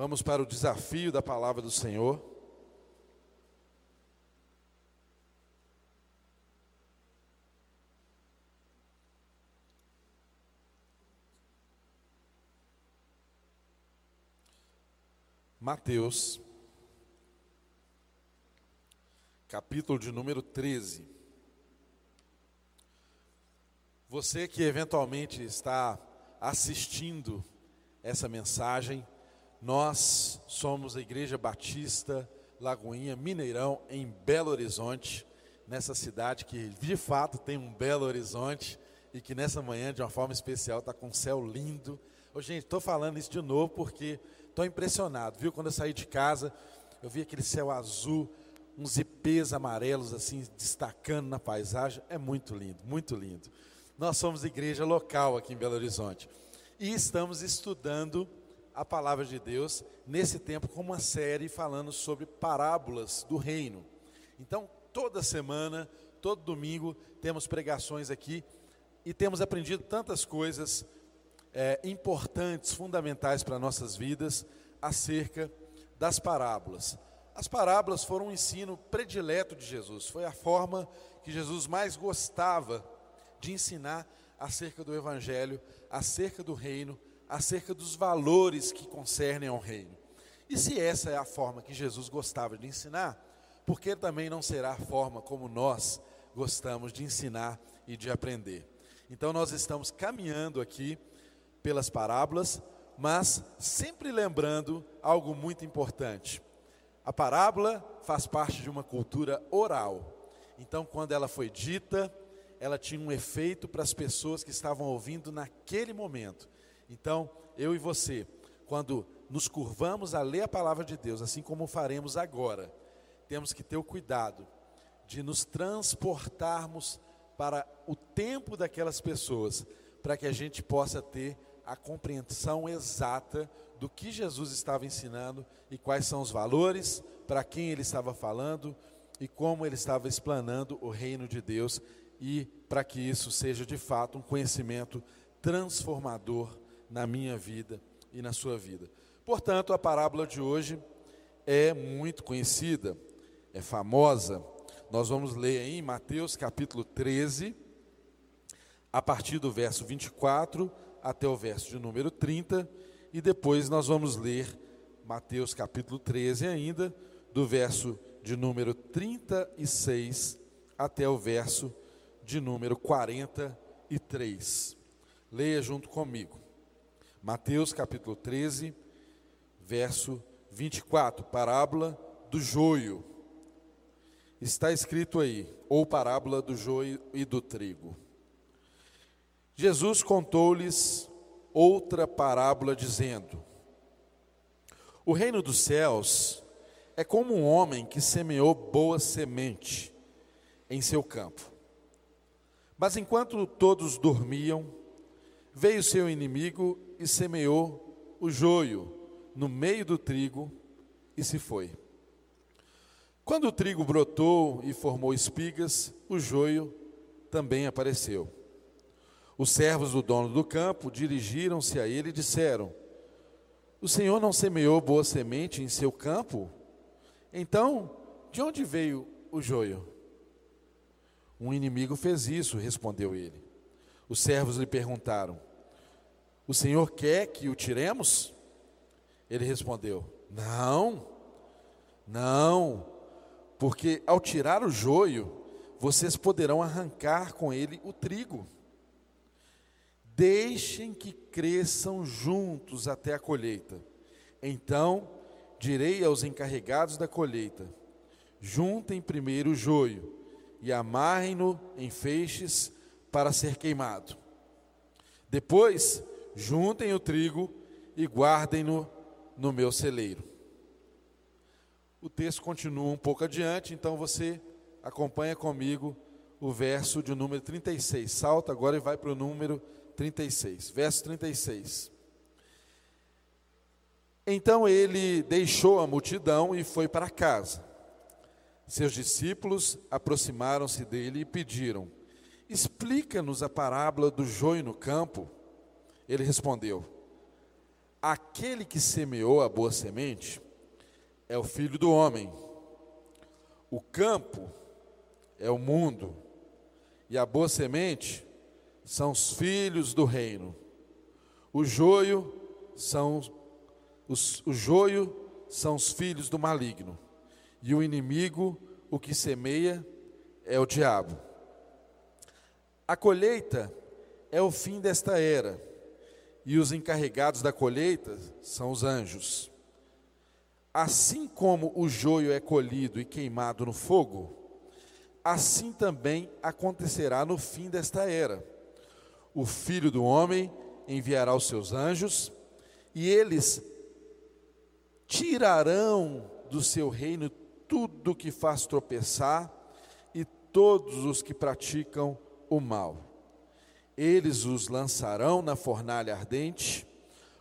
Vamos para o desafio da palavra do Senhor. Mateus, capítulo de número 13. Você que eventualmente está assistindo essa mensagem, nós somos a Igreja Batista Lagoinha Mineirão, em Belo Horizonte, nessa cidade que de fato tem um belo horizonte e que nessa manhã, de uma forma especial, está com um céu lindo. Ô, gente, estou falando isso de novo porque estou impressionado, viu? Quando eu saí de casa, eu vi aquele céu azul, uns ipês amarelos assim destacando na paisagem. É muito lindo, muito lindo. Nós somos igreja local aqui em Belo Horizonte e estamos estudando a palavra de Deus nesse tempo com uma série falando sobre parábolas do reino. Então, toda semana, todo domingo, temos pregações aqui e temos aprendido tantas coisas é, importantes, fundamentais para nossas vidas acerca das parábolas. As parábolas foram um ensino predileto de Jesus, foi a forma que Jesus mais gostava de ensinar acerca do Evangelho, acerca do reino, acerca dos valores que concernem ao reino. E se essa é a forma que Jesus gostava de ensinar, por que também não será a forma como nós gostamos de ensinar e de aprender? Então nós estamos caminhando aqui pelas parábolas, mas sempre lembrando algo muito importante. A parábola faz parte de uma cultura oral. Então, quando ela foi dita, ela tinha um efeito para as pessoas que estavam ouvindo naquele momento. Então, eu e você, quando nos curvamos a ler a palavra de Deus, assim como faremos agora, temos que ter o cuidado de nos transportarmos para o tempo daquelas pessoas, para que a gente possa ter a compreensão exata do que Jesus estava ensinando e quais são os valores, para quem ele estava falando e como ele estava explanando o reino de Deus e para que isso seja de fato um conhecimento transformador na minha vida e na sua vida. Portanto, a parábola de hoje é muito conhecida, é famosa. Nós vamos ler em Mateus capítulo 13, a partir do verso 24 até o verso de número 30, e depois nós vamos ler Mateus capítulo 13 ainda, do verso de número 36 até o verso de número 43. Leia junto comigo. Mateus capítulo 13, verso 24, parábola do joio. Está escrito aí, ou parábola do joio e do trigo. Jesus contou-lhes outra parábola, dizendo: O reino dos céus é como um homem que semeou boa semente em seu campo. Mas enquanto todos dormiam, veio seu inimigo e semeou o joio no meio do trigo e se foi. Quando o trigo brotou e formou espigas, o joio também apareceu. Os servos do dono do campo dirigiram-se a ele e disseram: O senhor não semeou boa semente em seu campo? Então, de onde veio o joio? Um inimigo fez isso, respondeu ele. Os servos lhe perguntaram: O senhor quer que o tiremos? Ele respondeu: Não, não, porque ao tirar o joio, vocês poderão arrancar com ele o trigo. Deixem que cresçam juntos até a colheita. Então direi aos encarregados da colheita: juntem primeiro o joio e amarrem-no em feixes para ser queimado. Depois, juntem o trigo e guardem-no no meu celeiro. O texto continua um pouco adiante, então você acompanha comigo o verso de número 36. Salta agora e vai para o número 36. Verso 36. Então ele deixou a multidão e foi para casa. Seus discípulos aproximaram-se dele e pediram: Explica-nos a parábola do joio no campo. Ele respondeu: Aquele que semeou a boa semente é o filho do homem. O campo é o mundo, e a boa semente são os filhos do reino. O joio são os, o joio são os filhos do maligno, e o inimigo, o que semeia, é o diabo. A colheita é o fim desta era, e os encarregados da colheita são os anjos. Assim como o joio é colhido e queimado no fogo, assim também acontecerá no fim desta era. O filho do homem enviará os seus anjos, e eles tirarão do seu reino tudo que faz tropeçar e todos os que praticam o mal. Eles os lançarão na fornalha ardente,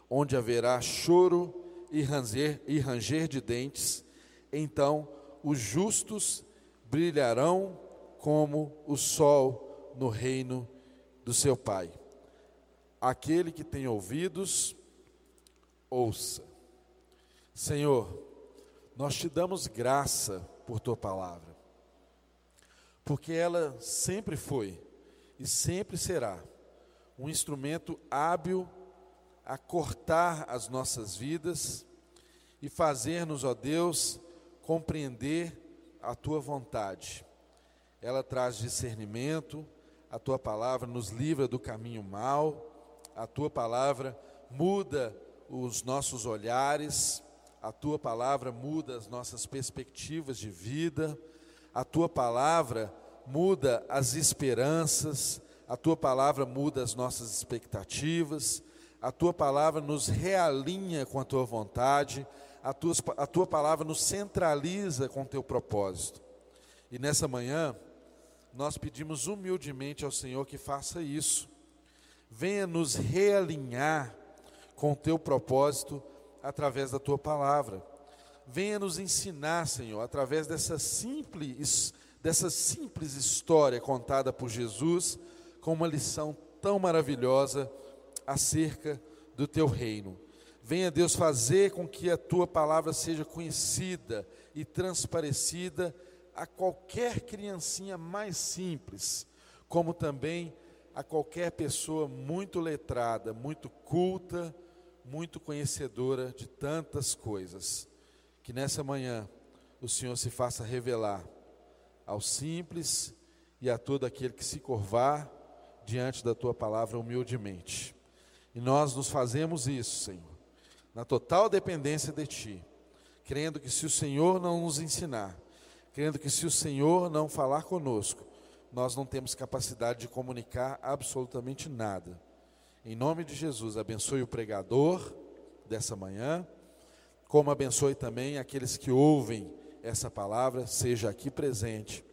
onde haverá choro e ranger, e ranger de dentes. Então os justos brilharão como o sol no reino do seu Pai. Aquele que tem ouvidos, ouça. Senhor, nós te damos graça por tua palavra, porque ela sempre foi e sempre será um instrumento hábil a cortar as nossas vidas e fazer-nos, ó Deus, compreender a tua vontade. Ela traz discernimento, a tua palavra nos livra do caminho mal, a tua palavra muda os nossos olhares, a tua palavra muda as nossas perspectivas de vida, a tua palavra muda as esperanças, a tua palavra muda as nossas expectativas, a tua palavra nos realinha com a tua vontade, a tua, a tua palavra nos centraliza com o teu propósito. E nessa manhã, nós pedimos humildemente ao Senhor que faça isso. Venha nos realinhar com o teu propósito através da tua palavra. Venha nos ensinar, Senhor, através dessa simples, dessa simples história contada por Jesus, com uma lição tão maravilhosa acerca do teu reino. Venha, Deus, fazer com que a tua palavra seja conhecida e transparecida a qualquer criancinha mais simples, como também a qualquer pessoa muito letrada, muito culta, muito conhecedora de tantas coisas. Que nessa manhã o Senhor se faça revelar ao simples e a todo aquele que se curvar diante da tua palavra humildemente. E nós nos fazemos isso, Senhor, na total dependência de ti, crendo que se o Senhor não nos ensinar, crendo que se o Senhor não falar conosco, nós não temos capacidade de comunicar absolutamente nada. Em nome de Jesus, abençoe o pregador dessa manhã, como abençoe também aqueles que ouvem essa palavra, seja aqui presente,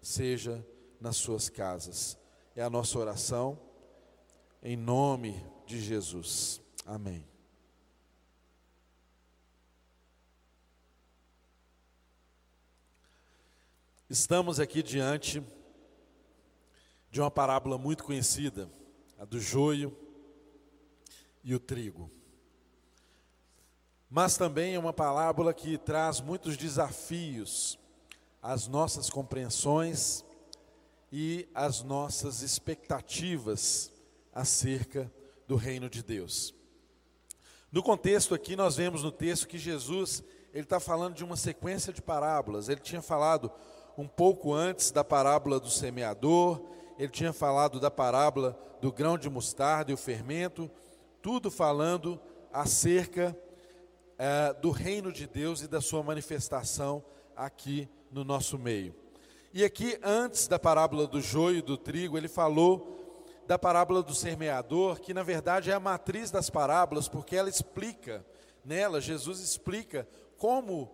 seja nas suas casas. É a nossa oração, em nome de Jesus. Amém. Estamos aqui diante de uma parábola muito conhecida, a do joio e o trigo. Mas também é uma parábola que traz muitos desafios às nossas compreensões e às nossas expectativas acerca do reino de Deus. No contexto aqui, nós vemos no texto que Jesus ele está falando de uma sequência de parábolas. Ele tinha falado um pouco antes da parábola do semeador, ele tinha falado da parábola do grão de mostarda e o fermento, tudo falando acerca é, do reino de Deus e da sua manifestação aqui no nosso meio. E aqui, antes da parábola do joio e do trigo, ele falou da parábola do semeador, que na verdade é a matriz das parábolas, porque ela explica, nela, Jesus explica como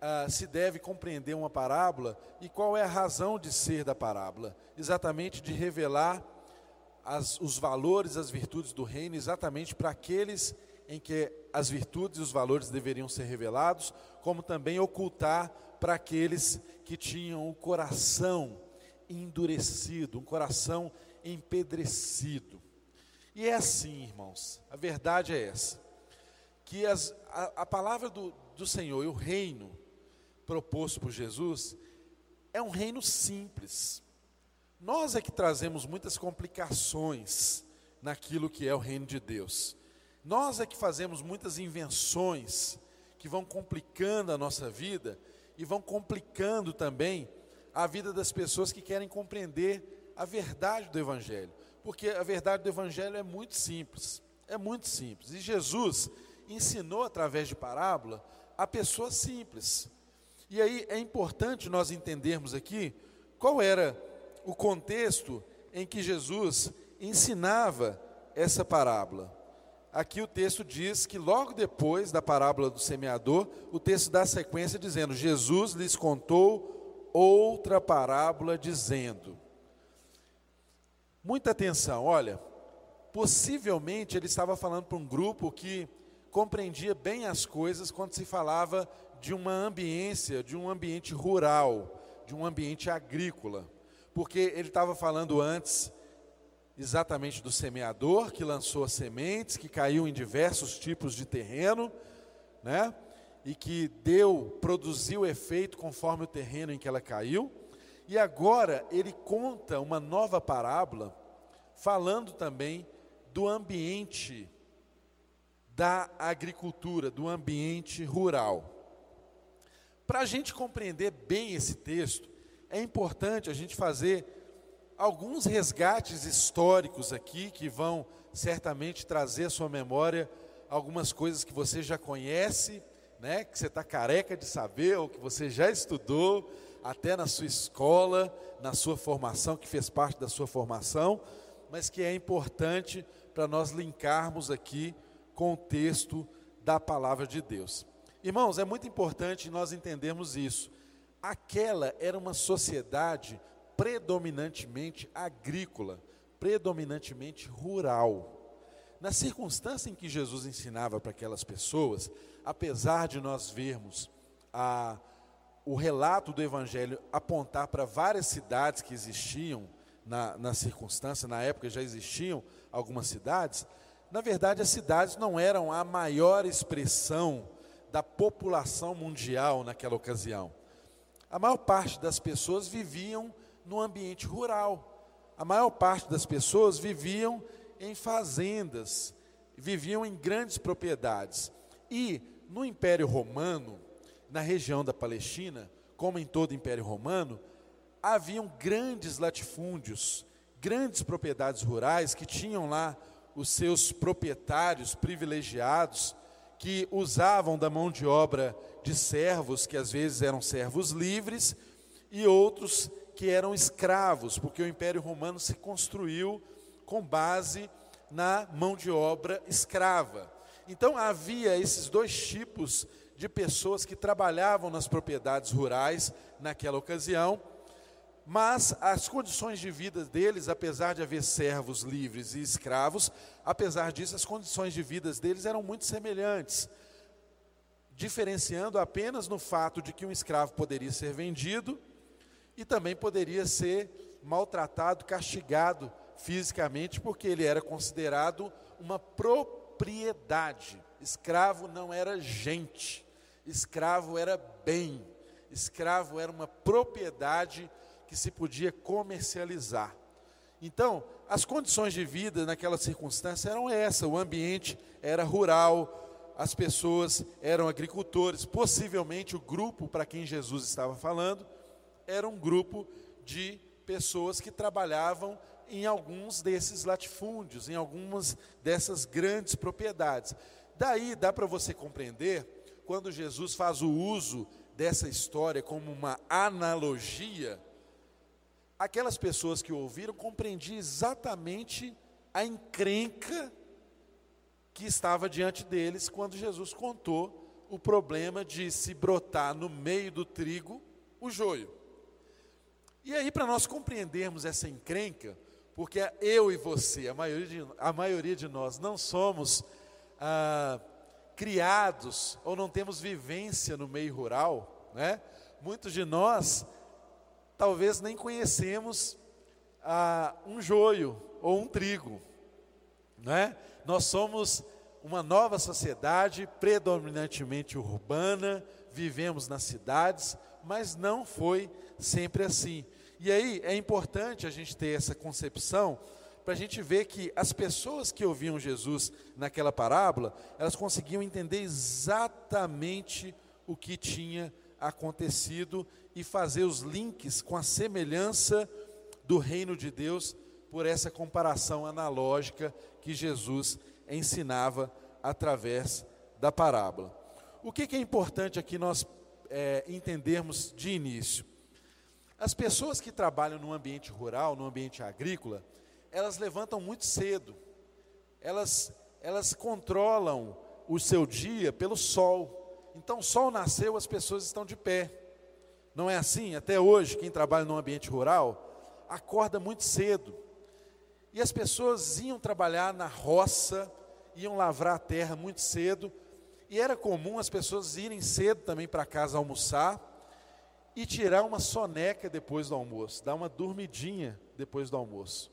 ah, se deve compreender uma parábola e qual é a razão de ser da parábola. Exatamente de revelar as, os valores, as virtudes do reino, exatamente para aqueles em que as virtudes e os valores deveriam ser revelados, como também ocultar para aqueles que tinham o coração endurecido, um coração empedrecido. E é assim, irmãos, a verdade é essa. que as, a, a, palavra do, do Senhor e o reino proposto por Jesus é um reino simples. Nós é que trazemos muitas complicações naquilo que é o reino de Deus. Nós é que fazemos muitas invenções que vão complicando a nossa vida e vão complicando também a vida das pessoas que querem compreender a verdade do Evangelho. Porque a verdade do Evangelho é muito simples, é muito simples. E Jesus ensinou através de parábola a pessoas simples. E aí é importante nós entendermos aqui qual era o contexto em que Jesus ensinava essa parábola. Aqui o texto diz que logo depois da parábola do semeador, o texto dá sequência dizendo: Jesus lhes contou outra parábola dizendo. Muita atenção, olha, possivelmente ele estava falando para um grupo que compreendia bem as coisas quando se falava de uma ambiência, de um ambiente rural, de um ambiente agrícola. Porque ele estava falando antes exatamente do semeador que lançou as sementes, que caiu em diversos tipos de terreno, né? E que deu, produziu efeito conforme o terreno em que ela caiu. E agora ele conta uma nova parábola, falando também do ambiente da agricultura, do ambiente rural. Para a gente compreender bem esse texto, é importante a gente fazer alguns resgates históricos aqui que vão certamente trazer à sua memória algumas coisas que você já conhece, né, que você está careca de saber, ou que você já estudou, até na sua escola, na sua formação, que fez parte da sua formação, mas que é importante para nós linkarmos aqui com o texto da palavra de Deus. Irmãos, é muito importante nós entendermos isso. Aquela era uma sociedade predominantemente agrícola, predominantemente rural. Na circunstância em que Jesus ensinava para aquelas pessoas, apesar de nós vermos a, o relato do Evangelho apontar para várias cidades que existiam na, na circunstância, na época já existiam algumas cidades, na verdade, as cidades não eram a maior expressão da população mundial naquela ocasião. A maior parte das pessoas viviam no ambiente rural. A maior parte das pessoas viviam em fazendas, viviam em grandes propriedades. E no Império Romano, na região da Palestina, como em todo o Império Romano, haviam grandes latifúndios, grandes propriedades rurais que tinham lá os seus proprietários privilegiados, que usavam da mão de obra de servos, que às vezes eram servos livres, e outros que eram escravos, porque o Império Romano se construiu com base na mão de obra escrava. Então havia esses dois tipos de pessoas que trabalhavam nas propriedades rurais naquela ocasião mas as condições de vida deles, apesar de haver servos livres e escravos, apesar disso, as condições de vida deles eram muito semelhantes, diferenciando apenas no fato de que um escravo poderia ser vendido e também poderia ser maltratado, castigado fisicamente, porque ele era considerado uma propriedade. Escravo não era gente, escravo era bem, escravo era uma propriedade que se podia comercializar. Então, as condições de vida naquela circunstância eram essa: o ambiente era rural, as pessoas eram agricultores, possivelmente o grupo para quem Jesus estava falando era um grupo de pessoas que trabalhavam em alguns desses latifúndios, em algumas dessas grandes propriedades. Daí dá para você compreender quando Jesus faz o uso dessa história como uma analogia aquelas pessoas que ouviram compreendiam exatamente a encrenca que estava diante deles quando Jesus contou o problema de se brotar no meio do trigo o joio. E aí, para nós compreendermos essa encrenca, porque eu e você, a maioria de, a maioria de nós, não somos ah, criados ou não temos vivência no meio rural, né? Muitos de nós talvez nem conhecemos ah, um joio ou um trigo, né? Nós somos uma nova sociedade predominantemente urbana, vivemos nas cidades, mas não foi sempre assim. E aí é importante a gente ter essa concepção para a gente ver que as pessoas que ouviam Jesus naquela parábola, elas conseguiam entender exatamente o que tinha acontecido e fazer os links com a semelhança do reino de Deus por essa comparação analógica que Jesus ensinava através da parábola. O que, que é importante aqui nós é, entendermos de início? As pessoas que trabalham no ambiente rural, no ambiente agrícola, elas levantam muito cedo. Elas, elas controlam o seu dia pelo sol. Então, o sol nasceu, as pessoas estão de pé. Não é assim? Até hoje, quem trabalha no ambiente rural acorda muito cedo. E as pessoas iam trabalhar na roça, iam lavrar a terra muito cedo, e era comum as pessoas irem cedo também para casa almoçar e tirar uma soneca depois do almoço, dar uma dormidinha depois do almoço.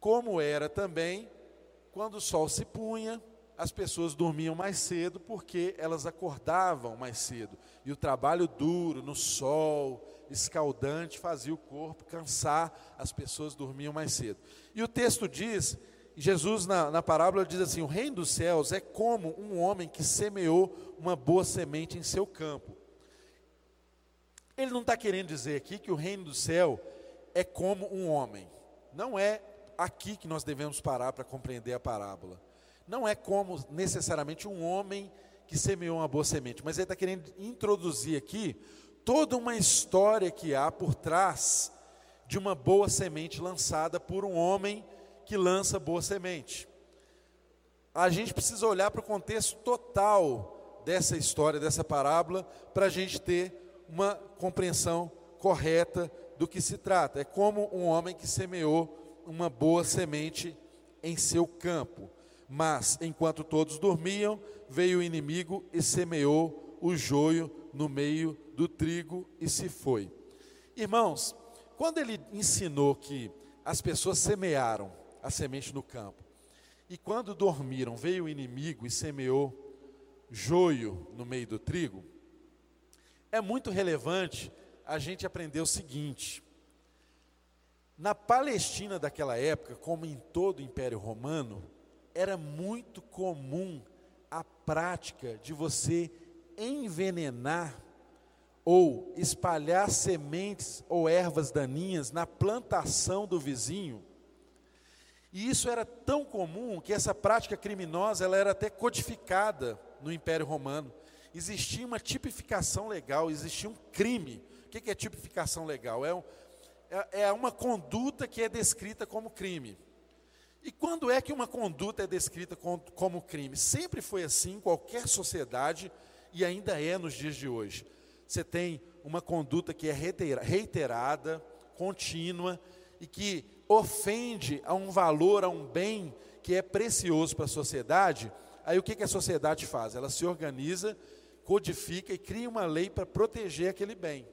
Como era também quando o sol se punha, as pessoas dormiam mais cedo porque elas acordavam mais cedo. E o trabalho duro, no sol, escaldante, fazia o corpo cansar, as pessoas dormiam mais cedo. E o texto diz, Jesus na, na parábola diz assim: o reino dos céus é como um homem que semeou uma boa semente em seu campo. Ele não está querendo dizer aqui que o reino do céu é como um homem. Não é aqui que nós devemos parar para compreender a parábola. Não é como necessariamente um homem que semeou uma boa semente, mas ele está querendo introduzir aqui toda uma história que há por trás de uma boa semente lançada por um homem que lança boa semente. A gente precisa olhar para o contexto total dessa história, dessa parábola, para a gente ter uma compreensão correta do que se trata. É como um homem que semeou uma boa semente em seu campo. Mas, enquanto todos dormiam, veio o inimigo e semeou o joio no meio do trigo e se foi. Irmãos, quando ele ensinou que as pessoas semearam a semente no campo, e quando dormiram, veio o inimigo e semeou joio no meio do trigo, é muito relevante a gente aprender o seguinte: na Palestina daquela época, como em todo o Império Romano, era muito comum a prática de você envenenar ou espalhar sementes ou ervas daninhas na plantação do vizinho. E isso era tão comum que essa prática criminosa ela era até codificada no Império Romano existia uma tipificação legal, existia um crime. O que é tipificação legal? É, um, é, é uma conduta que é descrita como crime. E quando é que uma conduta é descrita como, crime? Sempre foi assim em qualquer sociedade e ainda é nos dias de hoje. Você tem uma conduta que é reiterada, contínua e que ofende a um valor, a um bem que é precioso para a sociedade. Aí o que a sociedade faz? Ela se organiza codifica e cria uma lei para proteger aquele bem.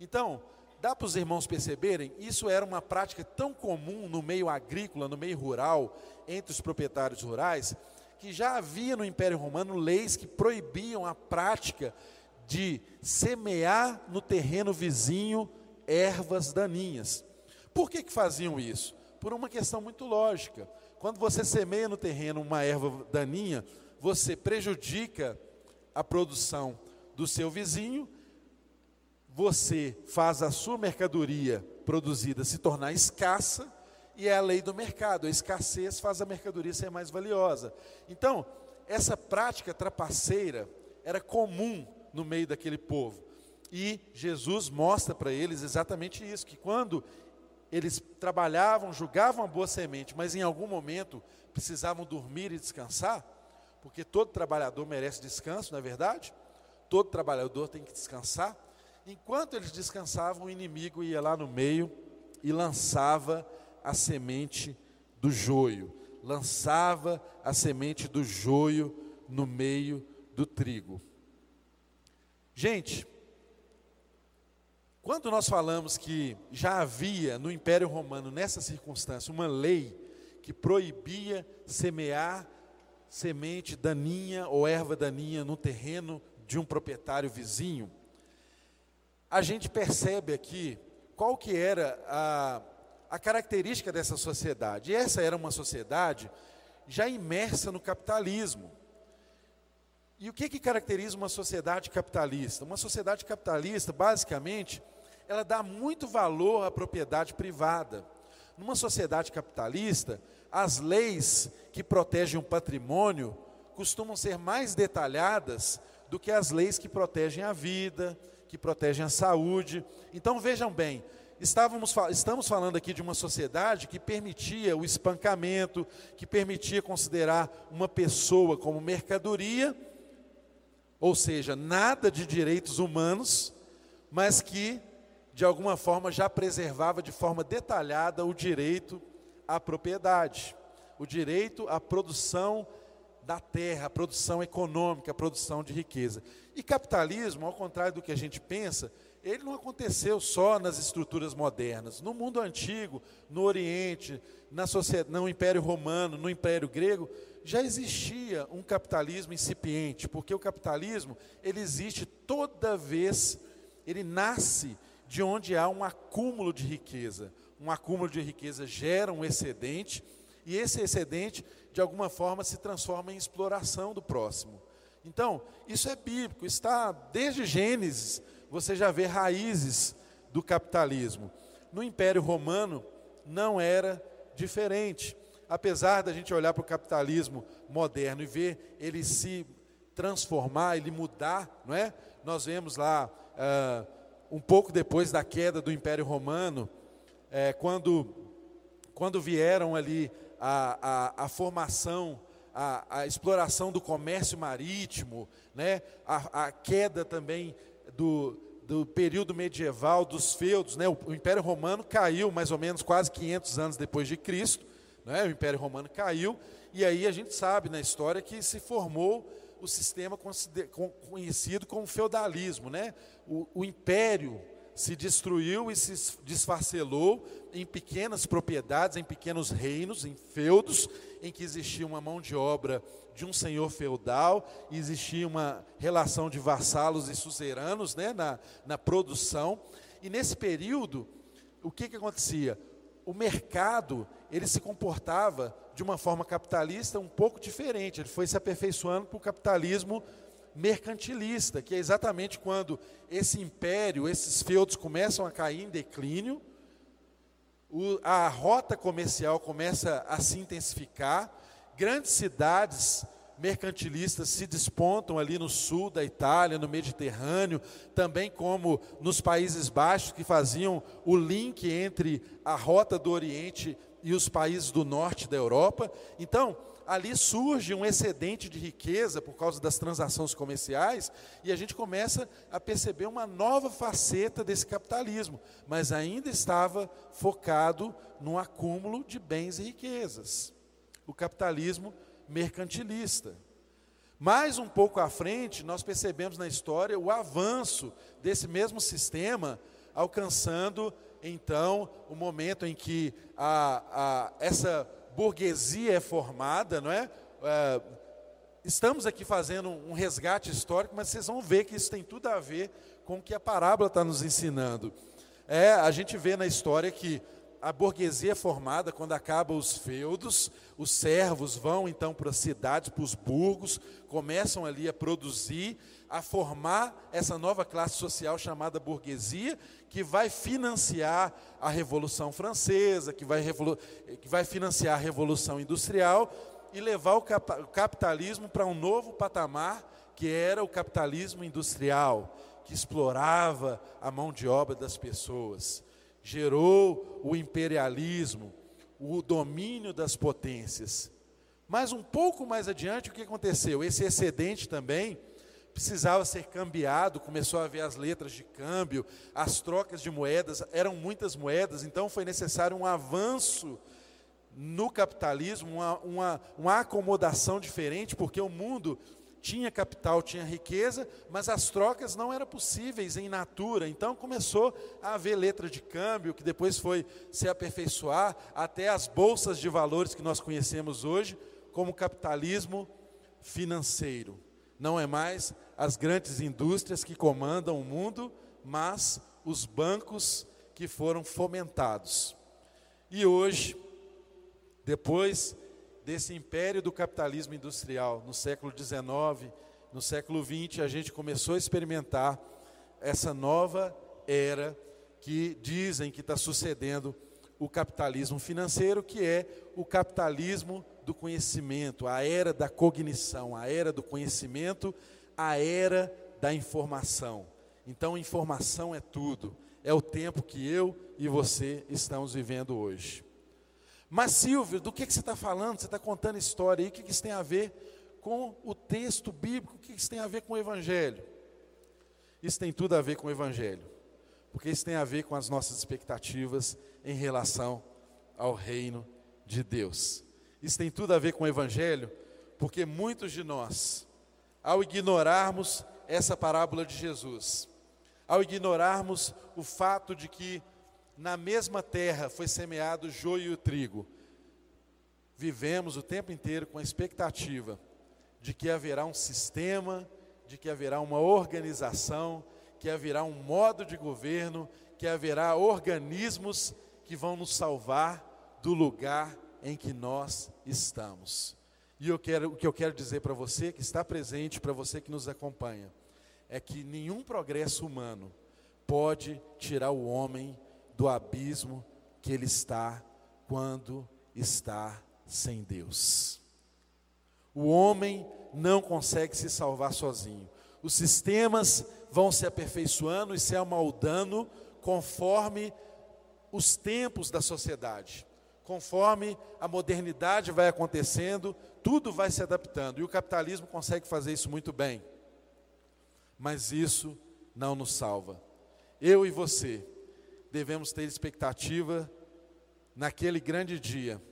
Então, dá para os irmãos perceberem, isso era uma prática tão comum no meio agrícola, no meio rural, entre os proprietários rurais, que já havia no Império Romano leis que proibiam a prática de semear no terreno vizinho ervas daninhas. Por que, que faziam isso? Por uma questão muito lógica. Quando você semeia no terreno uma erva daninha, você prejudica a produção do seu vizinho, você faz a sua mercadoria produzida se tornar escassa, e é a lei do mercado, a escassez faz a mercadoria ser mais valiosa. Então, essa prática trapaceira era comum no meio daquele povo. E Jesus mostra para eles exatamente isso: que quando eles trabalhavam, julgavam a boa semente, mas em algum momento precisavam dormir e descansar, porque todo trabalhador merece descanso, não é verdade? Todo trabalhador tem que descansar. Enquanto eles descansavam, o inimigo ia lá no meio e lançava a semente do joio, lançava a semente do joio no meio do trigo. Gente, quando nós falamos que já havia no Império Romano, nessa circunstância, uma lei que proibia semear semente daninha ou erva daninha no terreno de um proprietário vizinho, a gente percebe aqui qual que era a, a característica dessa sociedade. E essa era uma sociedade já imersa no capitalismo. E o que, que caracteriza uma sociedade capitalista? Uma sociedade capitalista, basicamente, ela dá muito valor à propriedade privada. Numa sociedade capitalista, as leis que protegem o patrimônio costumam ser mais detalhadas do que as leis que protegem a vida, que protegem a saúde. Então vejam bem, estávamos, estamos falando aqui de uma sociedade que permitia o espancamento, que permitia considerar uma pessoa como mercadoria, ou seja, nada de direitos humanos, mas que de alguma forma já preservava de forma detalhada o direito à propriedade, o direito à produção da terra, a produção econômica, a produção de riqueza. E capitalismo, ao contrário do que a gente pensa, ele não aconteceu só nas estruturas modernas. No mundo antigo, no Oriente, na sociedade, no Império Romano, no Império Grego, já existia um capitalismo incipiente, porque o capitalismo, ele existe toda vez, ele nasce de onde há um acúmulo de riqueza. Um acúmulo de riqueza gera um excedente, e esse excedente, de alguma forma, se transforma em exploração do próximo. Então, isso é bíblico, está desde Gênesis, você já vê raízes do capitalismo. No Império Romano não era diferente. Apesar da gente olhar para o capitalismo moderno e ver ele se transformar, ele mudar, não é? Nós vemos lá ah, um pouco depois da queda do Império Romano, é, quando, quando vieram ali a, a, a formação, a, a, exploração do comércio marítimo, né, a, a queda também do, do período medieval, dos feudos, né, o, Império Romano caiu mais ou menos quase 500 anos depois de Cristo, né, o Império Romano caiu, e aí a gente sabe na história que se formou o sistema conhecido como feudalismo. Né? O, o império se destruiu e se desfacelou em pequenas propriedades, em pequenos reinos, em feudos, em que existia uma mão de obra de um senhor feudal, existia uma relação de vassalos e suzeranos né, na, na produção. E nesse período, o que, que acontecia? O mercado ele se comportava de uma forma capitalista um pouco diferente. Ele foi se aperfeiçoando para o capitalismo mercantilista, que é exatamente quando esse império, esses feudos começam a cair em declínio, o, a rota comercial começa a se intensificar, grandes cidades mercantilistas se despontam ali no sul da Itália, no Mediterrâneo, também como nos Países Baixos, que faziam o link entre a rota do Oriente e os países do norte da Europa. Então, ali surge um excedente de riqueza por causa das transações comerciais e a gente começa a perceber uma nova faceta desse capitalismo, mas ainda estava focado no acúmulo de bens e riquezas. O capitalismo mercantilista. Mais um pouco à frente, nós percebemos na história o avanço desse mesmo sistema, alcançando então o momento em que a, a, essa burguesia é formada, não é? é? Estamos aqui fazendo um resgate histórico, mas vocês vão ver que isso tem tudo a ver com o que a parábola está nos ensinando. É, a gente vê na história que a burguesia é formada quando acabam os feudos, os servos vão então para as cidades, para os burgos, começam ali a produzir, a formar essa nova classe social chamada burguesia, que vai financiar a Revolução Francesa, que vai, que vai financiar a Revolução Industrial e levar o capitalismo para um novo patamar, que era o capitalismo industrial, que explorava a mão de obra das pessoas gerou o imperialismo, o domínio das potências. Mas um pouco mais adiante, o que aconteceu? Esse excedente também precisava ser cambiado, começou a haver as letras de câmbio, as trocas de moedas, eram muitas moedas, então foi necessário um avanço no capitalismo, uma, uma, uma acomodação diferente, porque o mundo tinha capital, tinha riqueza, mas as trocas não eram possíveis em natura. Então começou a haver letra de câmbio, que depois foi se aperfeiçoar até as bolsas de valores que nós conhecemos hoje, como capitalismo financeiro. Não é mais as grandes indústrias que comandam o mundo, mas os bancos que foram fomentados. E hoje, depois desse império do capitalismo industrial no século XIX, no século XX, a gente começou a experimentar essa nova era que dizem que está sucedendo o capitalismo financeiro, que é o capitalismo do conhecimento, a era da cognição, a era do conhecimento, a era da informação. Então, informação é tudo, é o tempo que eu e você estamos vivendo hoje. Mas, Silvio, do que, que você está falando? Você está contando história aí, o que, que isso tem a ver com o texto bíblico, o que isso tem a ver com o Evangelho? Isso tem tudo a ver com o Evangelho, porque isso tem a ver com as nossas expectativas em relação ao reino de Deus. Isso tem tudo a ver com o Evangelho, porque muitos de nós, ao ignorarmos essa parábola de Jesus, ao ignorarmos o fato de que na mesma terra foi semeado o joio e o trigo, vivemos o tempo inteiro com a expectativa de que haverá um sistema, de que haverá uma organização, que haverá um modo de governo, que haverá organismos que vão nos salvar do lugar em que nós estamos. E eu quero, o que eu quero dizer para você que está presente, para você que nos acompanha, é que nenhum progresso humano pode tirar o homem do abismo que ele está quando está sem Deus. O homem não consegue se salvar sozinho. Os sistemas vão se aperfeiçoando e se amoldando conforme os tempos da sociedade. Conforme a modernidade vai acontecendo, tudo vai se adaptando. E o capitalismo consegue fazer isso muito bem. Mas isso não nos salva. Eu e você devemos ter expectativa naquele grande dia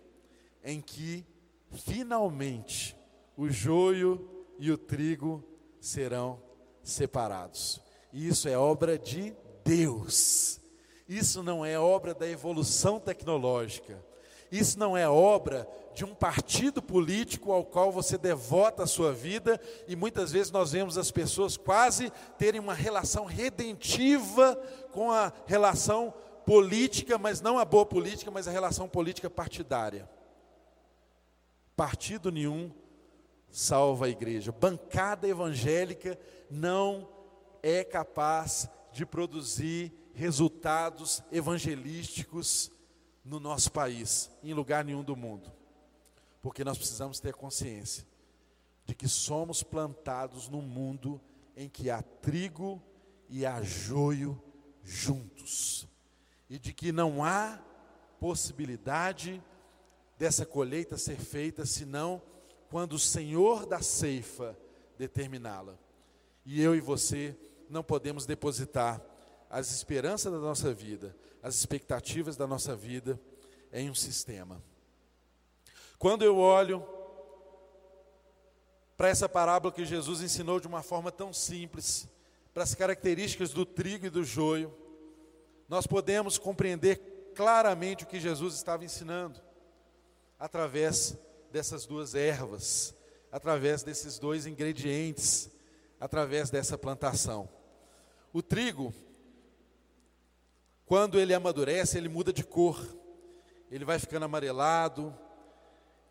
em que finalmente o joio e o trigo serão separados. Isso é obra de Deus. Isso não é obra da evolução tecnológica. Isso não é obra de um partido político ao qual você devota a sua vida, e muitas vezes nós vemos as pessoas quase terem uma relação redentiva com a relação política, mas não a boa política, mas a relação política partidária. Partido nenhum salva a igreja. Bancada evangélica não é capaz de produzir resultados evangelísticos no nosso país, em lugar nenhum do mundo. Porque nós precisamos ter consciência de que somos plantados num mundo em que há trigo e há joio juntos. E de que não há possibilidade dessa colheita ser feita senão quando o Senhor da ceifa determiná-la. E eu e você não podemos depositar as esperanças da nossa vida, as expectativas da nossa vida em um sistema. Quando eu olho para essa parábola que Jesus ensinou de uma forma tão simples, para as características do trigo e do joio, nós podemos compreender claramente o que Jesus estava ensinando através dessas duas ervas, através desses dois ingredientes, através dessa plantação. O trigo, quando ele amadurece, ele muda de cor, ele vai ficando amarelado,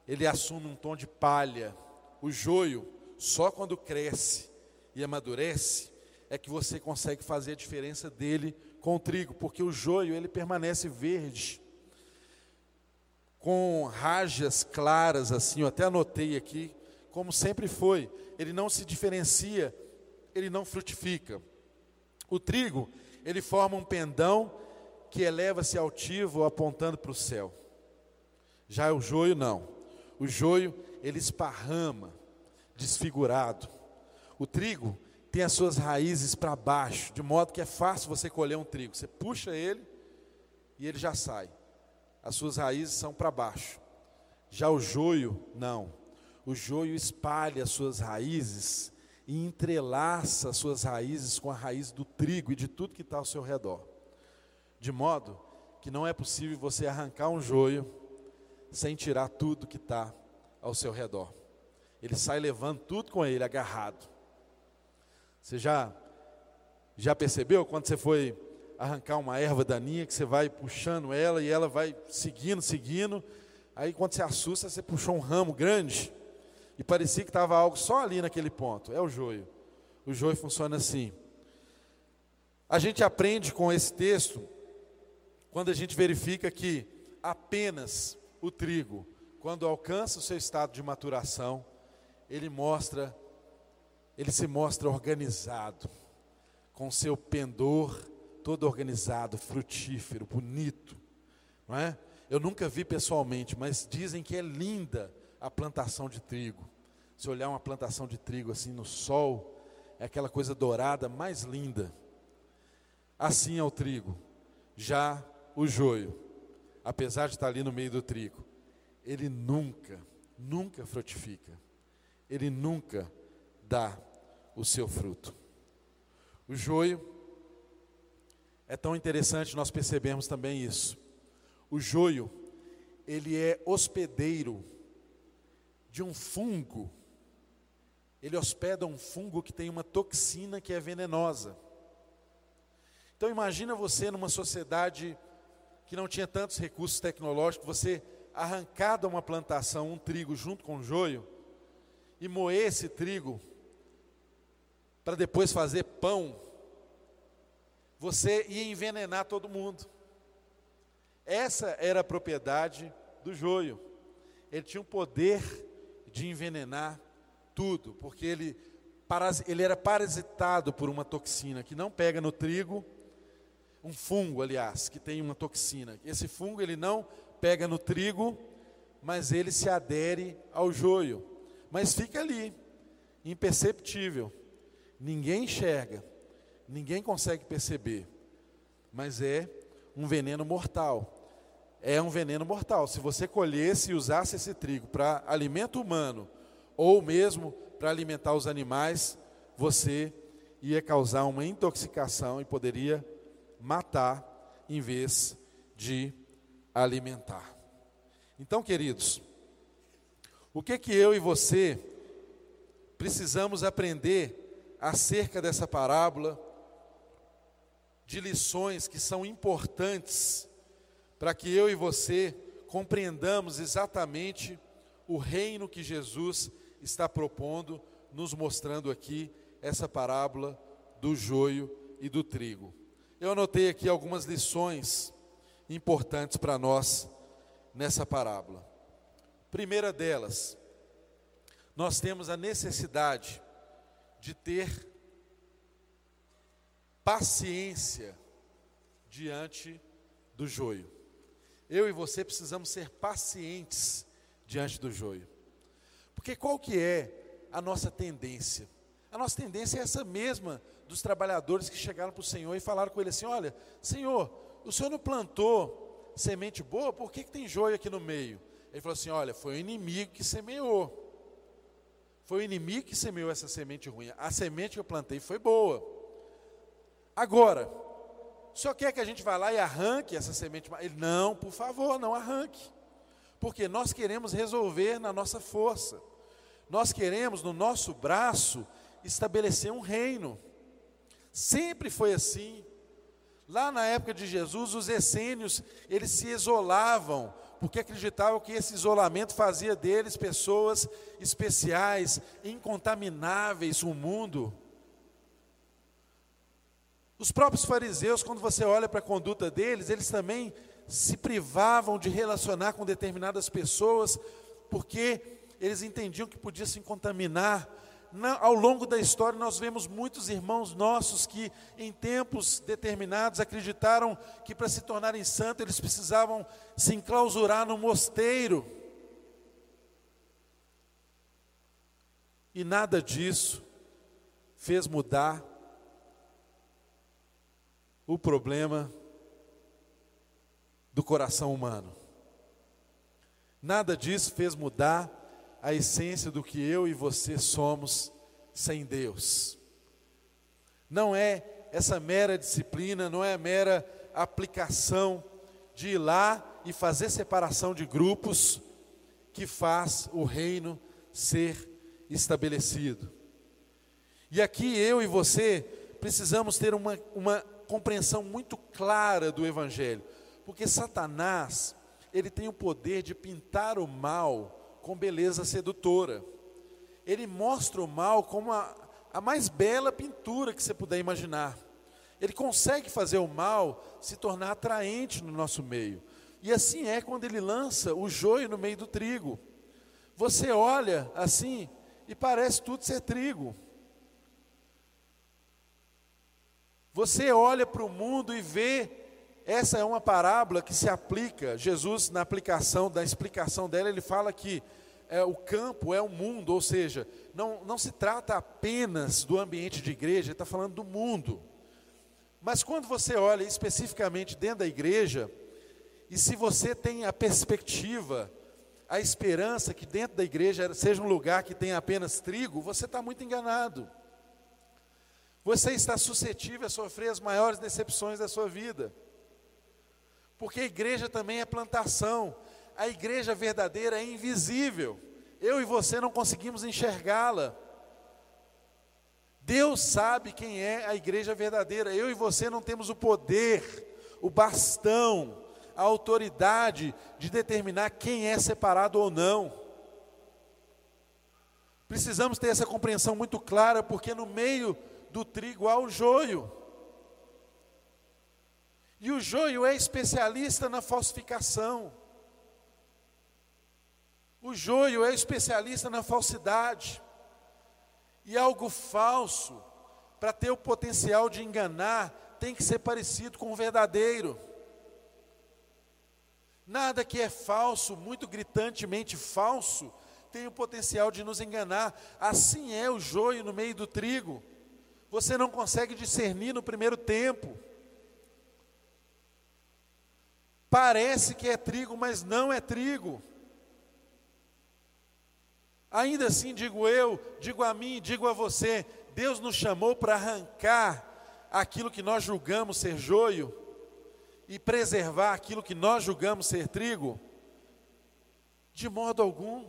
ele assume um tom de palha. O joio, só quando cresce e amadurece, é que você consegue fazer a diferença dele com o trigo, porque o joio ele permanece verde com rajas claras assim, eu até anotei aqui, como sempre foi. Ele não se diferencia, ele não frutifica. O trigo, ele forma um pendão que eleva-se altivo apontando para o céu. Já o joio não. O joio, ele esparrama, desfigurado. O trigo tem as suas raízes para baixo, de modo que é fácil você colher um trigo. Você puxa ele e ele já sai as suas raízes são para baixo. Já o joio, não. O joio espalha as suas raízes e entrelaça as suas raízes com a raiz do trigo e de tudo que está ao seu redor. De modo que não é possível você arrancar um joio sem tirar tudo que está ao seu redor. Ele sai levando tudo com ele, agarrado. Você já, já percebeu quando você foi arrancar uma erva daninha, que você vai puxando ela e ela vai seguindo, seguindo. Aí quando você assusta, você puxou um ramo grande e parecia que estava algo só ali naquele ponto. É o joio. O joio funciona assim. A gente aprende com esse texto quando a gente verifica que apenas o trigo, quando alcança o seu estado de maturação, ele mostra, ele se mostra organizado, com seu pendor todo organizado, frutífero, bonito, não é? Eu nunca vi pessoalmente, mas dizem que é linda a plantação de trigo. Se olhar uma plantação de trigo assim no sol, é aquela coisa dourada mais linda. Assim é o trigo. Já o joio, apesar de estar ali no meio do trigo, ele nunca, nunca frutifica. Ele nunca dá o seu fruto. O joio é tão interessante nós percebemos também isso. O joio, ele é hospedeiro de um fungo. Ele hospeda um fungo que tem uma toxina que é venenosa. Então imagina você numa sociedade que não tinha tantos recursos tecnológicos, você arrancar de uma plantação um trigo junto com o joio e moer esse trigo para depois fazer pão você ia envenenar todo mundo. Essa era a propriedade do joio. Ele tinha o poder de envenenar tudo, porque ele, ele era parasitado por uma toxina que não pega no trigo, um fungo, aliás, que tem uma toxina. Esse fungo ele não pega no trigo, mas ele se adere ao joio. Mas fica ali, imperceptível. Ninguém enxerga ninguém consegue perceber, mas é um veneno mortal. É um veneno mortal. Se você colhesse e usasse esse trigo para alimento humano, ou mesmo para alimentar os animais, você ia causar uma intoxicação e poderia matar em vez de alimentar. Então, queridos, o que que eu e você precisamos aprender acerca dessa parábola de lições que são importantes para que eu e você compreendamos exatamente o reino que Jesus está propondo, nos mostrando aqui essa parábola do joio e do trigo. Eu anotei aqui algumas lições importantes para nós nessa parábola. Primeira delas, nós temos a necessidade de ter paciência diante do joio. Eu e você precisamos ser pacientes diante do joio. Porque qual que é a nossa tendência? A nossa tendência é essa mesma dos trabalhadores que chegaram para o Senhor e falaram com ele assim: Olha, Senhor, o Senhor não plantou semente boa, por que, que tem joio aqui no meio? Ele falou assim: Olha, foi o inimigo que semeou. Foi o inimigo que semeou essa semente ruim. A semente que eu plantei foi boa. Agora, o senhor quer que a gente vá lá e arranque essa semente? Ele, não, por favor, não arranque. Porque nós queremos resolver na nossa força. Nós queremos, no nosso braço, estabelecer um reino. Sempre foi assim. Lá na época de Jesus, os essênios, eles se isolavam, porque acreditavam que esse isolamento fazia deles pessoas especiais, incontamináveis o mundo. Os próprios fariseus, quando você olha para a conduta deles, eles também se privavam de relacionar com determinadas pessoas, porque eles entendiam que podia se contaminar. Ao longo da história, nós vemos muitos irmãos nossos que, em tempos determinados, acreditaram que para se tornarem santos eles precisavam se enclausurar no mosteiro. E nada disso fez mudar o problema do coração humano. Nada disso fez mudar a essência do que eu e você somos sem Deus. Não é essa mera disciplina, não é a mera aplicação de ir lá e fazer separação de grupos que faz o reino ser estabelecido. E aqui eu e você precisamos ter uma, uma compreensão muito clara do Evangelho, porque Satanás, ele tem o poder de pintar o mal com beleza sedutora. Ele mostra o mal como a, a mais bela pintura que você puder imaginar. Ele consegue fazer o mal se tornar atraente no nosso meio. E assim é quando ele lança o joio no meio do trigo. Você olha assim e parece tudo ser trigo. Você olha para o mundo e vê, essa é uma parábola que se aplica. Jesus, na aplicação, da explicação dela, ele fala que é, o campo é o mundo, ou seja, não, não se trata apenas do ambiente de igreja, ele está falando do mundo. Mas quando você olha especificamente dentro da igreja, e se você tem a perspectiva, a esperança que dentro da igreja seja um lugar que tenha apenas trigo, você está muito enganado. Você está suscetível a sofrer as maiores decepções da sua vida. Porque a igreja também é plantação. A igreja verdadeira é invisível. Eu e você não conseguimos enxergá-la. Deus sabe quem é a igreja verdadeira. Eu e você não temos o poder, o bastão, a autoridade de determinar quem é separado ou não. Precisamos ter essa compreensão muito clara, porque no meio do trigo há o joio. E o joio é especialista na falsificação. O joio é especialista na falsidade. E algo falso, para ter o potencial de enganar, tem que ser parecido com o verdadeiro. Nada que é falso, muito gritantemente falso, tem o potencial de nos enganar. Assim é o joio no meio do trigo. Você não consegue discernir no primeiro tempo. Parece que é trigo, mas não é trigo. Ainda assim, digo eu, digo a mim, digo a você: Deus nos chamou para arrancar aquilo que nós julgamos ser joio e preservar aquilo que nós julgamos ser trigo? De modo algum.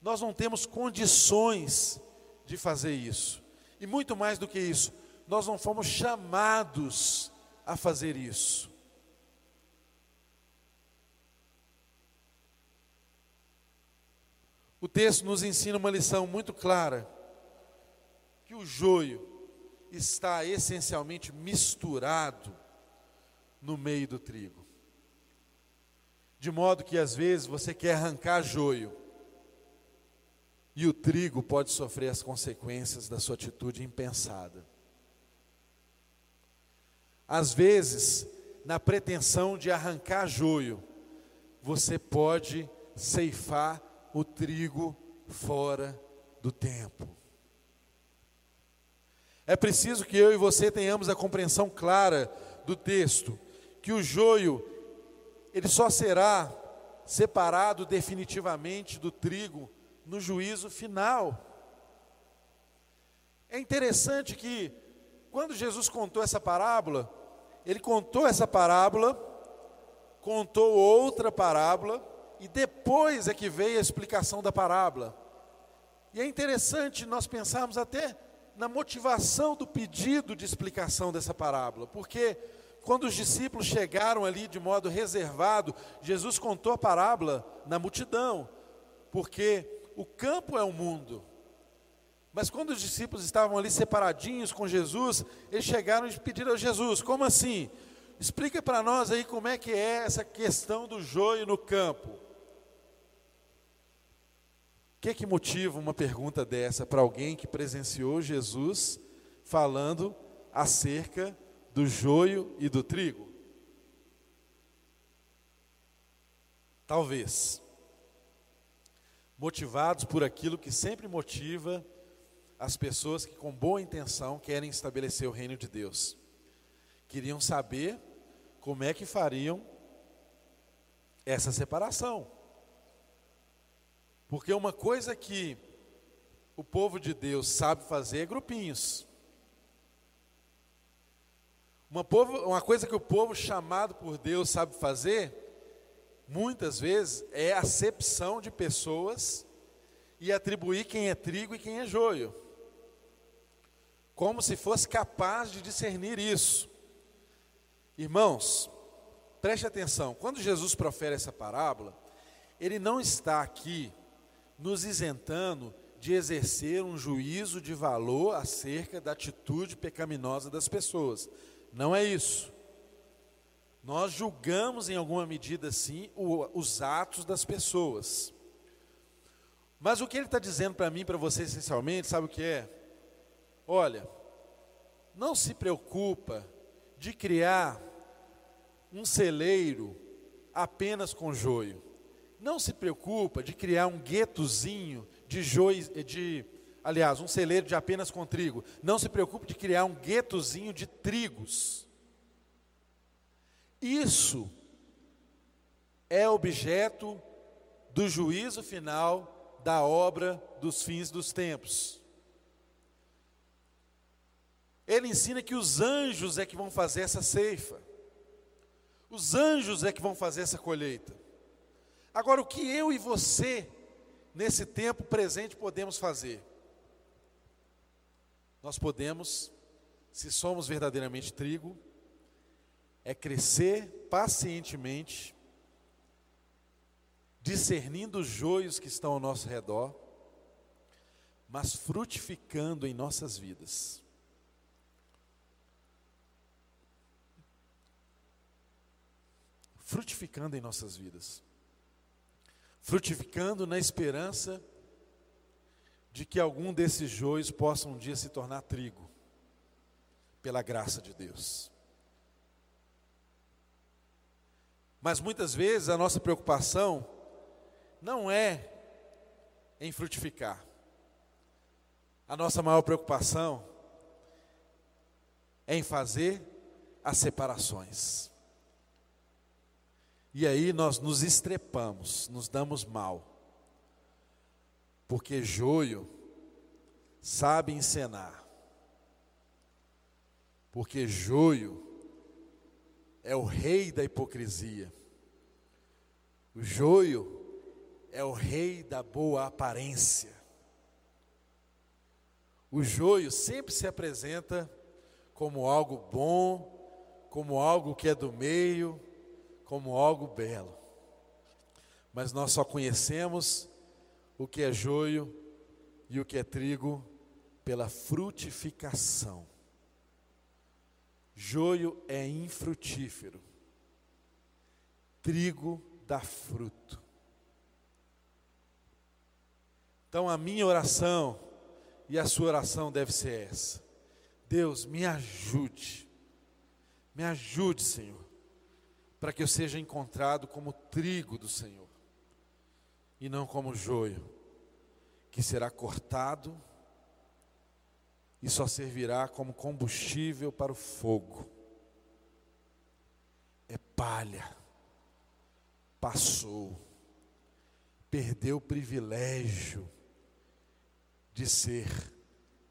Nós não temos condições de fazer isso. E muito mais do que isso, nós não fomos chamados a fazer isso. O texto nos ensina uma lição muito clara: que o joio está essencialmente misturado no meio do trigo. De modo que às vezes você quer arrancar joio, e o trigo pode sofrer as consequências da sua atitude impensada. Às vezes, na pretensão de arrancar joio, você pode ceifar o trigo fora do tempo. É preciso que eu e você tenhamos a compreensão clara do texto que o joio ele só será separado definitivamente do trigo no juízo final. É interessante que quando Jesus contou essa parábola, ele contou essa parábola, contou outra parábola e depois é que veio a explicação da parábola. E é interessante nós pensarmos até na motivação do pedido de explicação dessa parábola, porque quando os discípulos chegaram ali de modo reservado, Jesus contou a parábola na multidão, porque o campo é o mundo. Mas quando os discípulos estavam ali separadinhos com Jesus, eles chegaram e pediram a Jesus: como assim? Explica para nós aí como é que é essa questão do joio no campo. O que, que motiva uma pergunta dessa para alguém que presenciou Jesus falando acerca do joio e do trigo? Talvez. Motivados por aquilo que sempre motiva as pessoas que, com boa intenção, querem estabelecer o reino de Deus. Queriam saber como é que fariam essa separação. Porque uma coisa que o povo de Deus sabe fazer é grupinhos. Uma, povo, uma coisa que o povo chamado por Deus sabe fazer, muitas vezes, é acepção de pessoas e atribuir quem é trigo e quem é joio. Como se fosse capaz de discernir isso. Irmãos, preste atenção, quando Jesus profere essa parábola, ele não está aqui nos isentando de exercer um juízo de valor acerca da atitude pecaminosa das pessoas. Não é isso. Nós julgamos em alguma medida, sim, o, os atos das pessoas. Mas o que ele está dizendo para mim, para você, essencialmente, sabe o que é? Olha, não se preocupa de criar um celeiro apenas com joio. Não se preocupa de criar um guetozinho de joio, de, aliás, um celeiro de apenas com trigo. Não se preocupe de criar um guetozinho de trigos. Isso é objeto do juízo final da obra dos fins dos tempos. Ele ensina que os anjos é que vão fazer essa ceifa. Os anjos é que vão fazer essa colheita. Agora, o que eu e você, nesse tempo presente, podemos fazer? Nós podemos, se somos verdadeiramente trigo, é crescer pacientemente, discernindo os joios que estão ao nosso redor, mas frutificando em nossas vidas. Frutificando em nossas vidas. Frutificando na esperança de que algum desses joios possam um dia se tornar trigo, pela graça de Deus. Mas muitas vezes a nossa preocupação não é em frutificar. A nossa maior preocupação é em fazer as separações. E aí nós nos estrepamos, nos damos mal. Porque joio sabe encenar. Porque joio é o rei da hipocrisia. O joio é o rei da boa aparência. O joio sempre se apresenta como algo bom, como algo que é do meio, como algo belo. Mas nós só conhecemos o que é joio e o que é trigo pela frutificação. Joio é infrutífero, trigo dá fruto. Então a minha oração e a sua oração deve ser essa: Deus, me ajude, me ajude, Senhor, para que eu seja encontrado como trigo do Senhor e não como joio, que será cortado e só servirá como combustível para o fogo. É palha, passou, perdeu o privilégio de ser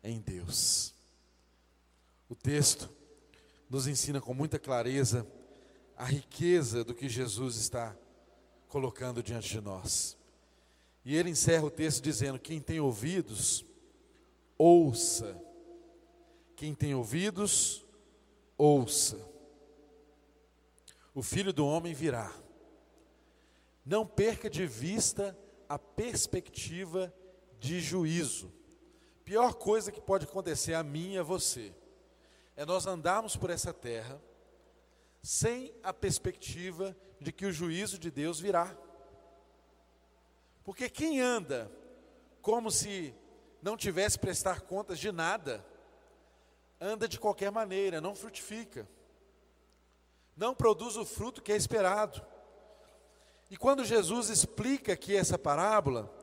em Deus. O texto nos ensina com muita clareza a riqueza do que Jesus está colocando diante de nós. E ele encerra o texto dizendo: Quem tem ouvidos, ouça quem tem ouvidos, ouça. O filho do homem virá. Não perca de vista a perspectiva de juízo. Pior coisa que pode acontecer a mim e a você é nós andarmos por essa terra sem a perspectiva de que o juízo de Deus virá. Porque quem anda como se não tivesse prestar contas de nada, anda de qualquer maneira, não frutifica, não produz o fruto que é esperado. E quando Jesus explica aqui essa parábola,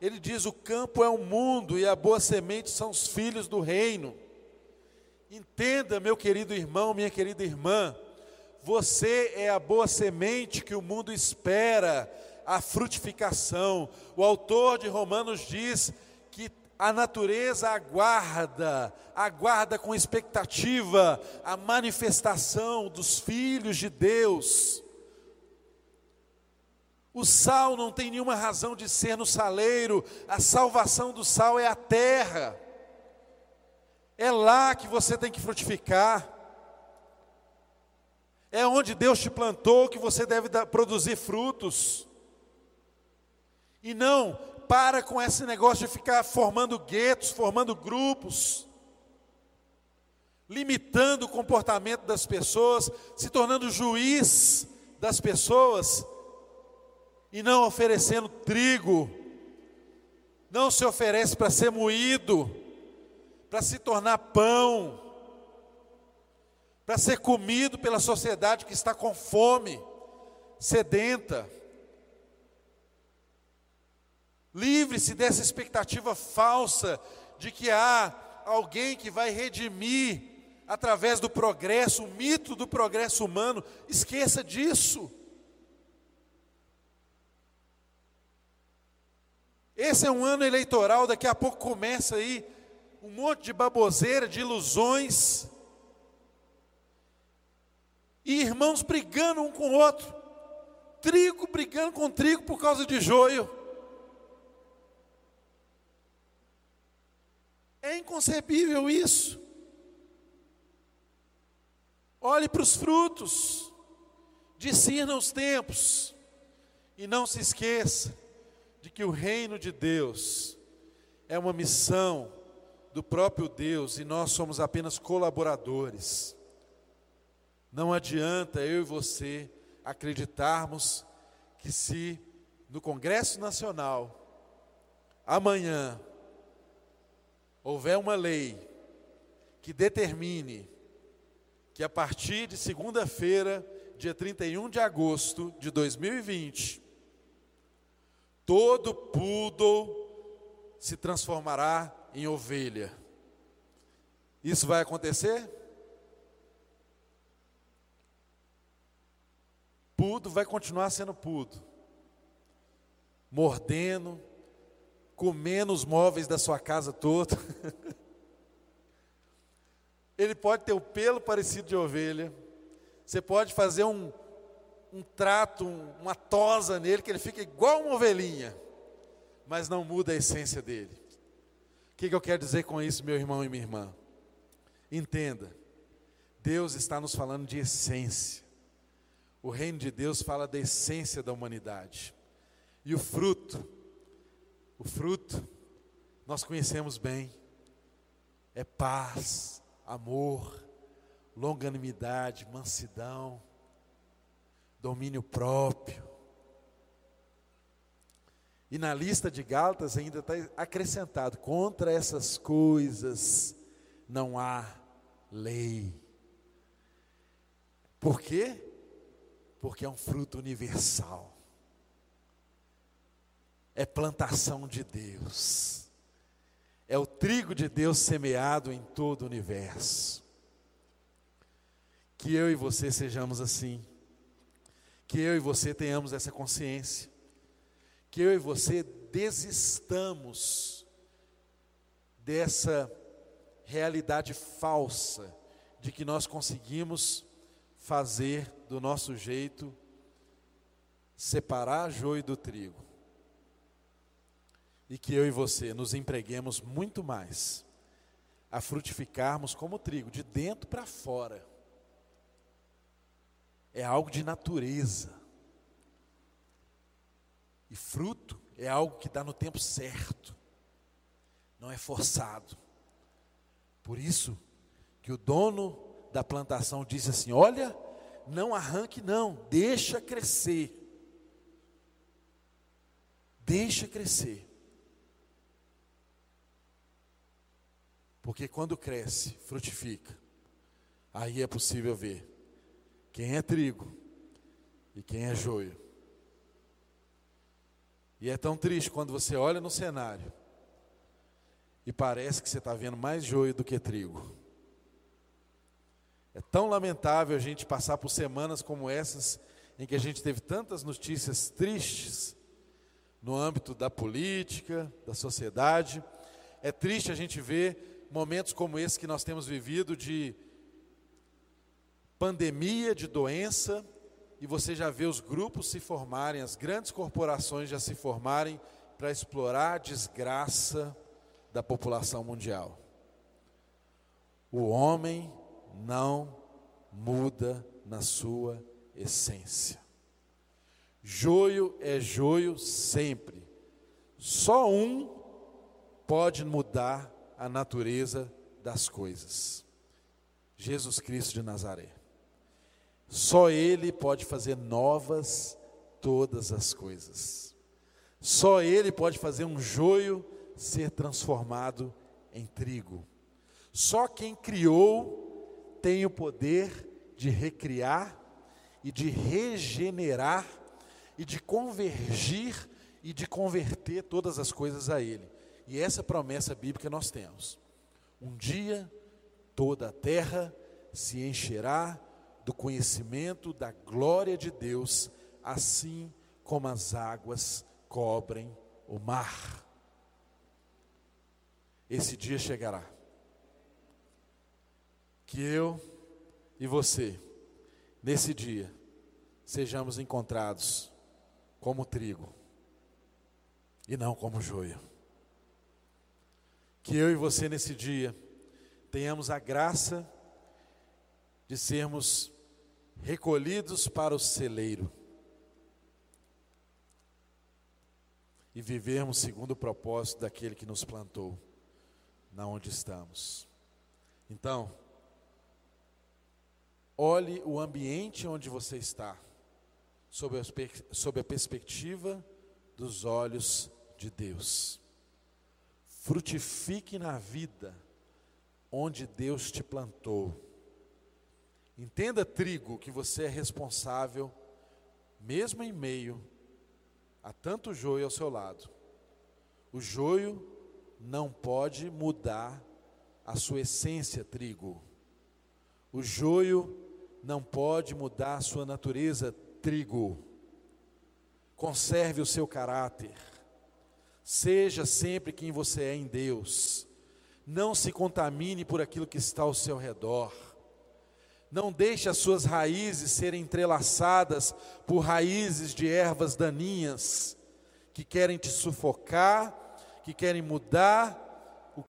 ele diz: o campo é o mundo e a boa semente são os filhos do reino. Entenda, meu querido irmão, minha querida irmã, você é a boa semente que o mundo espera, a frutificação. O autor de Romanos diz a natureza aguarda, aguarda com expectativa a manifestação dos filhos de Deus. O sal não tem nenhuma razão de ser no saleiro, a salvação do sal é a terra. É lá que você tem que frutificar. É onde Deus te plantou que você deve dar, produzir frutos. E não para com esse negócio de ficar formando guetos, formando grupos, limitando o comportamento das pessoas, se tornando juiz das pessoas e não oferecendo trigo. Não se oferece para ser moído, para se tornar pão, para ser comido pela sociedade que está com fome, sedenta. Livre-se dessa expectativa falsa de que há alguém que vai redimir através do progresso, o mito do progresso humano. Esqueça disso. Esse é um ano eleitoral, daqui a pouco começa aí um monte de baboseira, de ilusões. E irmãos brigando um com o outro. Trigo brigando com trigo por causa de joio. É inconcebível isso. Olhe para os frutos, discirna os tempos, e não se esqueça de que o reino de Deus é uma missão do próprio Deus e nós somos apenas colaboradores. Não adianta eu e você acreditarmos que se no Congresso Nacional amanhã houver uma lei que determine que a partir de segunda-feira, dia 31 de agosto de 2020, todo poodle se transformará em ovelha. Isso vai acontecer? Pudo vai continuar sendo pudo, mordendo, comendo os móveis da sua casa toda. Ele pode ter o pelo parecido de ovelha. Você pode fazer um, um trato, um, uma tosa nele, que ele fica igual uma ovelhinha, mas não muda a essência dele. O que, que eu quero dizer com isso, meu irmão e minha irmã? Entenda, Deus está nos falando de essência. O reino de Deus fala da essência da humanidade. E o fruto, o fruto, nós conhecemos bem, é paz, amor, longanimidade, mansidão, domínio próprio. E na lista de Gálatas ainda está acrescentado: contra essas coisas não há lei. Por quê? Porque é um fruto universal. É plantação de Deus é o trigo de Deus semeado em todo o universo. Que eu e você sejamos assim. Que eu e você tenhamos essa consciência. Que eu e você desistamos dessa realidade falsa de que nós conseguimos fazer do nosso jeito separar joio do trigo e que eu e você nos empreguemos muito mais a frutificarmos como trigo, de dentro para fora. É algo de natureza. E fruto é algo que dá no tempo certo, não é forçado. Por isso que o dono da plantação disse assim: Olha, não arranque, não, deixa crescer. Deixa crescer. Porque quando cresce, frutifica, aí é possível ver quem é trigo e quem é joio. E é tão triste quando você olha no cenário e parece que você está vendo mais joio do que trigo. É tão lamentável a gente passar por semanas como essas, em que a gente teve tantas notícias tristes no âmbito da política, da sociedade. É triste a gente ver momentos como esse que nós temos vivido de pandemia, de doença e você já vê os grupos se formarem, as grandes corporações já se formarem para explorar a desgraça da população mundial. O homem não muda na sua essência. Joio é joio sempre. Só um pode mudar a natureza das coisas. Jesus Cristo de Nazaré. Só Ele pode fazer novas todas as coisas. Só Ele pode fazer um joio ser transformado em trigo. Só quem criou tem o poder de recriar e de regenerar e de convergir e de converter todas as coisas a Ele. E essa promessa bíblica nós temos. Um dia toda a terra se encherá do conhecimento da glória de Deus, assim como as águas cobrem o mar. Esse dia chegará. Que eu e você, nesse dia, sejamos encontrados como trigo e não como joio. Que eu e você nesse dia tenhamos a graça de sermos recolhidos para o celeiro e vivermos segundo o propósito daquele que nos plantou na onde estamos. Então, olhe o ambiente onde você está, sob a, sob a perspectiva dos olhos de Deus frutifique na vida onde Deus te plantou. Entenda, trigo, que você é responsável, mesmo em meio a tanto joio ao seu lado. O joio não pode mudar a sua essência, trigo. O joio não pode mudar a sua natureza, trigo. Conserve o seu caráter. Seja sempre quem você é em Deus. Não se contamine por aquilo que está ao seu redor. Não deixe as suas raízes serem entrelaçadas por raízes de ervas daninhas que querem te sufocar, que querem mudar